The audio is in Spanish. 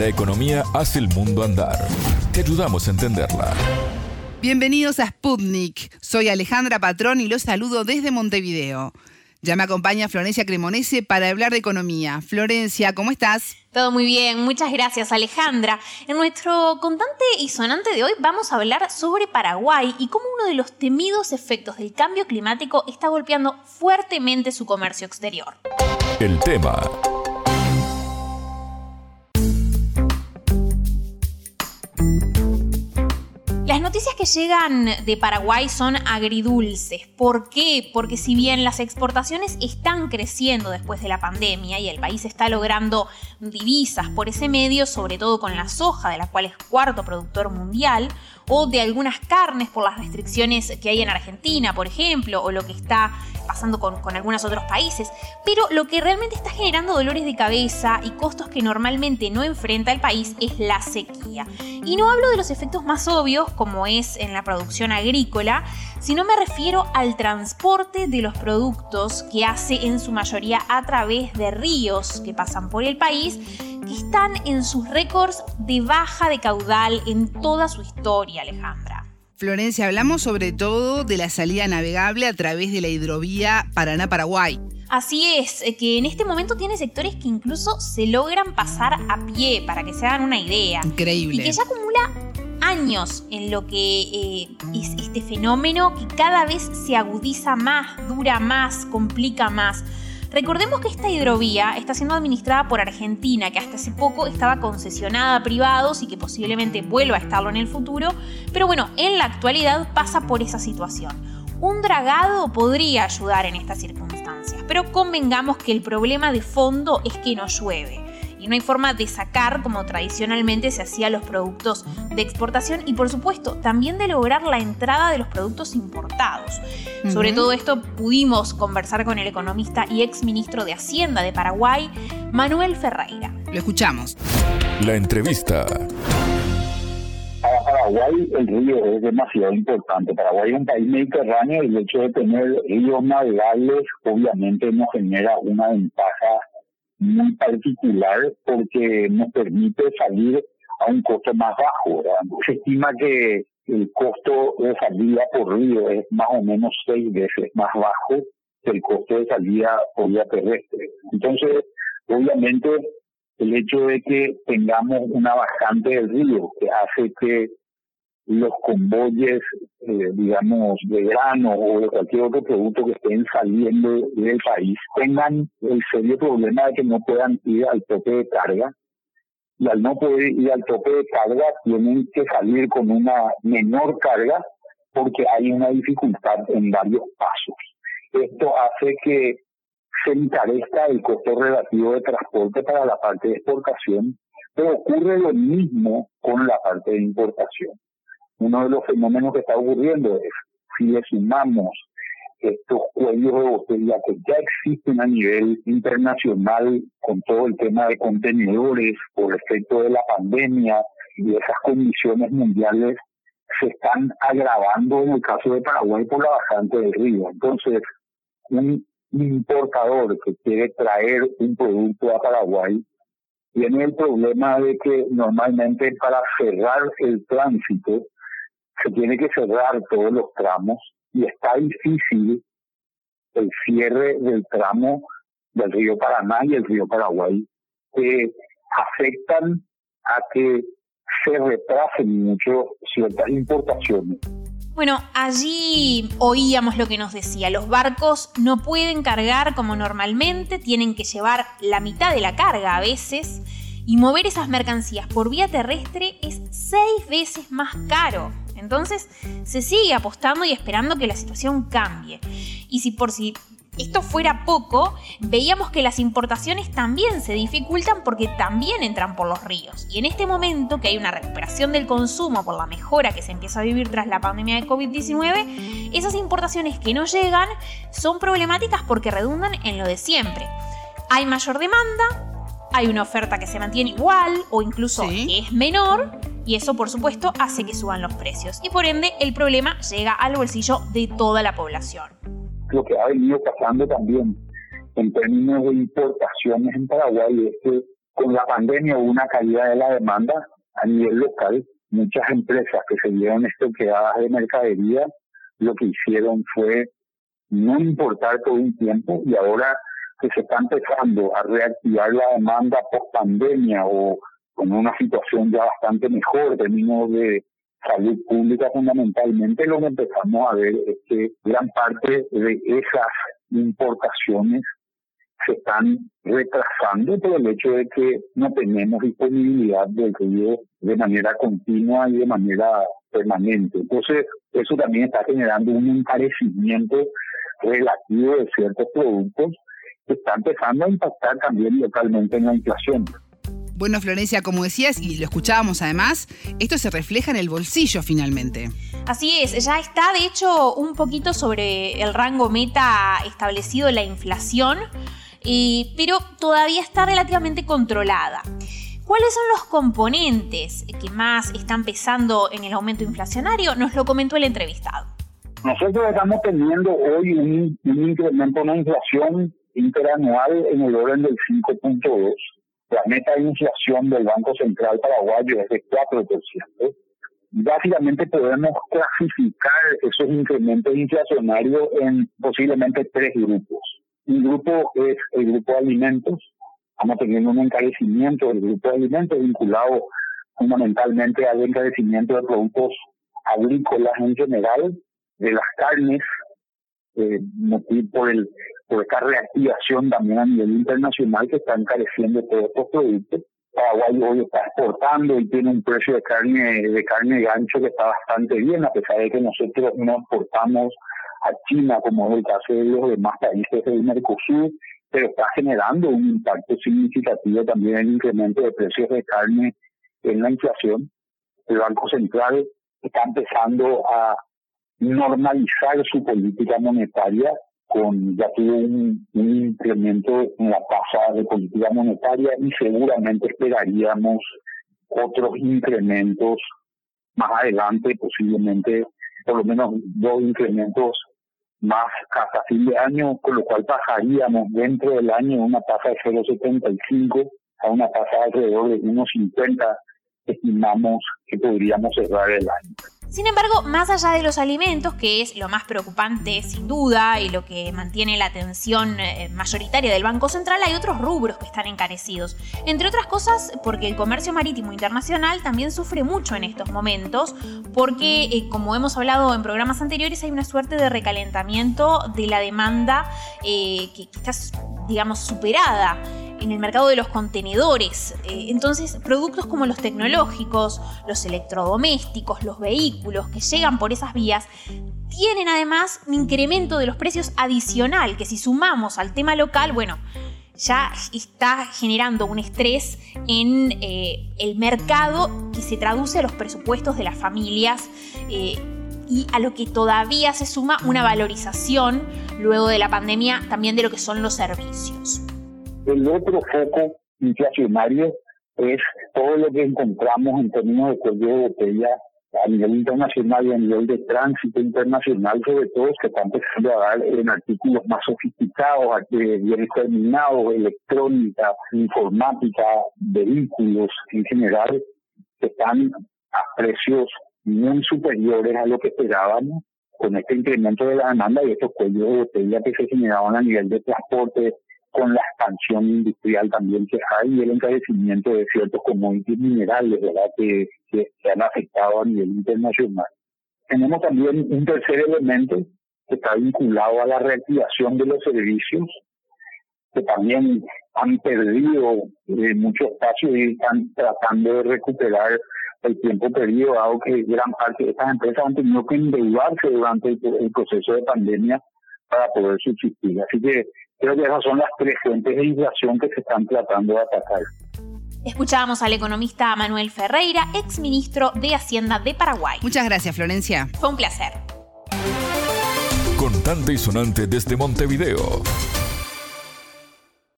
La economía hace el mundo andar. Te ayudamos a entenderla. Bienvenidos a Sputnik. Soy Alejandra Patrón y los saludo desde Montevideo. Ya me acompaña Florencia Cremonese para hablar de economía. Florencia, ¿cómo estás? Todo muy bien, muchas gracias Alejandra. En nuestro contante y sonante de hoy vamos a hablar sobre Paraguay y cómo uno de los temidos efectos del cambio climático está golpeando fuertemente su comercio exterior. El tema noticias que llegan de Paraguay son agridulces. ¿Por qué? Porque si bien las exportaciones están creciendo después de la pandemia y el país está logrando divisas por ese medio, sobre todo con la soja, de la cual es cuarto productor mundial, o de algunas carnes por las restricciones que hay en Argentina, por ejemplo, o lo que está pasando con, con, algunos otros países. Pero lo que realmente está generando dolores de cabeza y costos que normalmente no enfrenta el país es la sequía. Y no hablo de los efectos más obvios, como es en la producción agrícola, sino me refiero al transporte de los productos que hace en su mayoría a través de ríos que pasan por el país están en sus récords de baja de caudal en toda su historia, Alejandra. Florencia, hablamos sobre todo de la salida navegable a través de la hidrovía Paraná-Paraguay. Así es, eh, que en este momento tiene sectores que incluso se logran pasar a pie, para que se hagan una idea. Increíble. Y que ya acumula años en lo que eh, es este fenómeno que cada vez se agudiza más, dura más, complica más. Recordemos que esta hidrovía está siendo administrada por Argentina, que hasta hace poco estaba concesionada a privados y que posiblemente vuelva a estarlo en el futuro, pero bueno, en la actualidad pasa por esa situación. Un dragado podría ayudar en estas circunstancias, pero convengamos que el problema de fondo es que no llueve no hay forma de sacar como tradicionalmente se hacía los productos de exportación y por supuesto también de lograr la entrada de los productos importados. Sobre todo esto pudimos conversar con el economista y ex ministro de Hacienda de Paraguay, Manuel Ferreira. Lo escuchamos. La entrevista. Para Paraguay el río es demasiado importante. Paraguay es un país mediterráneo y el hecho de tener ríos navegables obviamente nos genera una ventaja muy particular porque nos permite salir a un costo más bajo. Se estima que el costo de salida por río es más o menos seis veces más bajo que el costo de salida por vía terrestre. Entonces, obviamente, el hecho de que tengamos una bajante del río que hace que los convoyes, eh, digamos, de grano o de cualquier otro producto que estén saliendo del país tengan el serio problema de que no puedan ir al tope de carga. Y al no poder ir al tope de carga, tienen que salir con una menor carga porque hay una dificultad en varios pasos. Esto hace que se encarezca el costo relativo de transporte para la parte de exportación, pero ocurre lo mismo con la parte de importación uno de los fenómenos que está ocurriendo es si le sumamos estos cuellos de botella que ya existen a nivel internacional con todo el tema de contenedores por efecto de la pandemia y esas condiciones mundiales se están agravando en el caso de Paraguay por la bajante del río. Entonces, un importador que quiere traer un producto a Paraguay tiene el problema de que normalmente para cerrar el tránsito se tiene que cerrar todos los tramos y está difícil el cierre del tramo del río Paraná y el río Paraguay, que afectan a que se retrasen mucho ciertas importaciones. Bueno, allí oíamos lo que nos decía, los barcos no pueden cargar como normalmente, tienen que llevar la mitad de la carga a veces, y mover esas mercancías por vía terrestre es seis veces más caro. Entonces se sigue apostando y esperando que la situación cambie. Y si por si esto fuera poco, veíamos que las importaciones también se dificultan porque también entran por los ríos. Y en este momento que hay una recuperación del consumo por la mejora que se empieza a vivir tras la pandemia de COVID-19, esas importaciones que no llegan son problemáticas porque redundan en lo de siempre. Hay mayor demanda, hay una oferta que se mantiene igual o incluso que es menor, y eso por supuesto hace que suban los precios y por ende el problema llega al bolsillo de toda la población. Lo que ha venido pasando también en términos de importaciones en Paraguay es que con la pandemia hubo una caída de la demanda a nivel local. Muchas empresas que se vieron estoqueadas de mercadería lo que hicieron fue no importar todo un tiempo y ahora que se está empezando a reactivar la demanda post pandemia o con una situación ya bastante mejor en términos de salud pública fundamentalmente, lo que empezamos a ver es que gran parte de esas importaciones se están retrasando por el hecho de que no tenemos disponibilidad del río de manera continua y de manera permanente. Entonces, eso también está generando un encarecimiento relativo de ciertos productos que está empezando a impactar también localmente en la inflación. Bueno, Florencia, como decías, y lo escuchábamos además, esto se refleja en el bolsillo finalmente. Así es, ya está de hecho un poquito sobre el rango meta establecido la inflación, eh, pero todavía está relativamente controlada. ¿Cuáles son los componentes que más están pesando en el aumento inflacionario? Nos lo comentó el entrevistado. Nosotros estamos teniendo hoy un, un incremento en la inflación interanual en el orden del 5.2 la meta de inflación del Banco Central Paraguayo es de 4%. Básicamente podemos clasificar esos incrementos inflacionarios en posiblemente tres grupos. Un grupo es el grupo de alimentos. Estamos teniendo un encarecimiento del grupo de alimentos vinculado fundamentalmente al encarecimiento de productos agrícolas en general, de las carnes, eh, por el esta reactivación también a nivel internacional que está encareciendo todos estos productos. Paraguay hoy está exportando y tiene un precio de carne de carne gancho que está bastante bien, a pesar de que nosotros no exportamos a China, como es el caso de los demás países del Mercosur, pero está generando un impacto significativo también el incremento de precios de carne en la inflación. El Banco Central está empezando a normalizar su política monetaria con ya tuvo un, incremento en la tasa de política monetaria y seguramente esperaríamos otros incrementos más adelante, posiblemente por lo menos dos incrementos más hasta fin de año, con lo cual pasaríamos dentro del año una tasa de 0,75 a una tasa de alrededor de 1,50 estimamos que podríamos cerrar el año. Sin embargo, más allá de los alimentos, que es lo más preocupante sin duda y lo que mantiene la atención eh, mayoritaria del Banco Central, hay otros rubros que están encarecidos. Entre otras cosas, porque el comercio marítimo internacional también sufre mucho en estos momentos, porque eh, como hemos hablado en programas anteriores, hay una suerte de recalentamiento de la demanda eh, que está, digamos, superada en el mercado de los contenedores. Eh, entonces, productos como los tecnológicos, los electrodomésticos, los vehículos que llegan por esas vías, tienen además un incremento de los precios adicional, que si sumamos al tema local, bueno, ya está generando un estrés en eh, el mercado que se traduce a los presupuestos de las familias. Eh, y a lo que todavía se suma una valorización luego de la pandemia también de lo que son los servicios. El otro foco inflacionario es todo lo que encontramos en términos de cuello de botella a nivel internacional y a nivel de tránsito internacional, sobre todo, que están empezando a en artículos más sofisticados, bienes terminados, electrónica, informática, vehículos en general, que están a precios muy superiores a lo que esperábamos con este incremento de la demanda y estos cuellos de botella que se generaban a nivel de transporte, con la expansión industrial también que hay y el encarecimiento de ciertos commodities minerales ¿verdad? Que, que, han afectado a nivel internacional. Tenemos también un tercer elemento que está vinculado a la reactivación de los servicios, que también han perdido eh, mucho espacio y están tratando de recuperar el tiempo perdido, dado que gran parte de estas empresas han tenido que endeudarse durante el proceso de pandemia para poder subsistir. Así que Creo que esas son las tres fuentes de inflación que se están tratando de atacar. Escuchábamos al economista Manuel Ferreira, ex ministro de Hacienda de Paraguay. Muchas gracias, Florencia. Fue un placer. Contante y sonante desde Montevideo.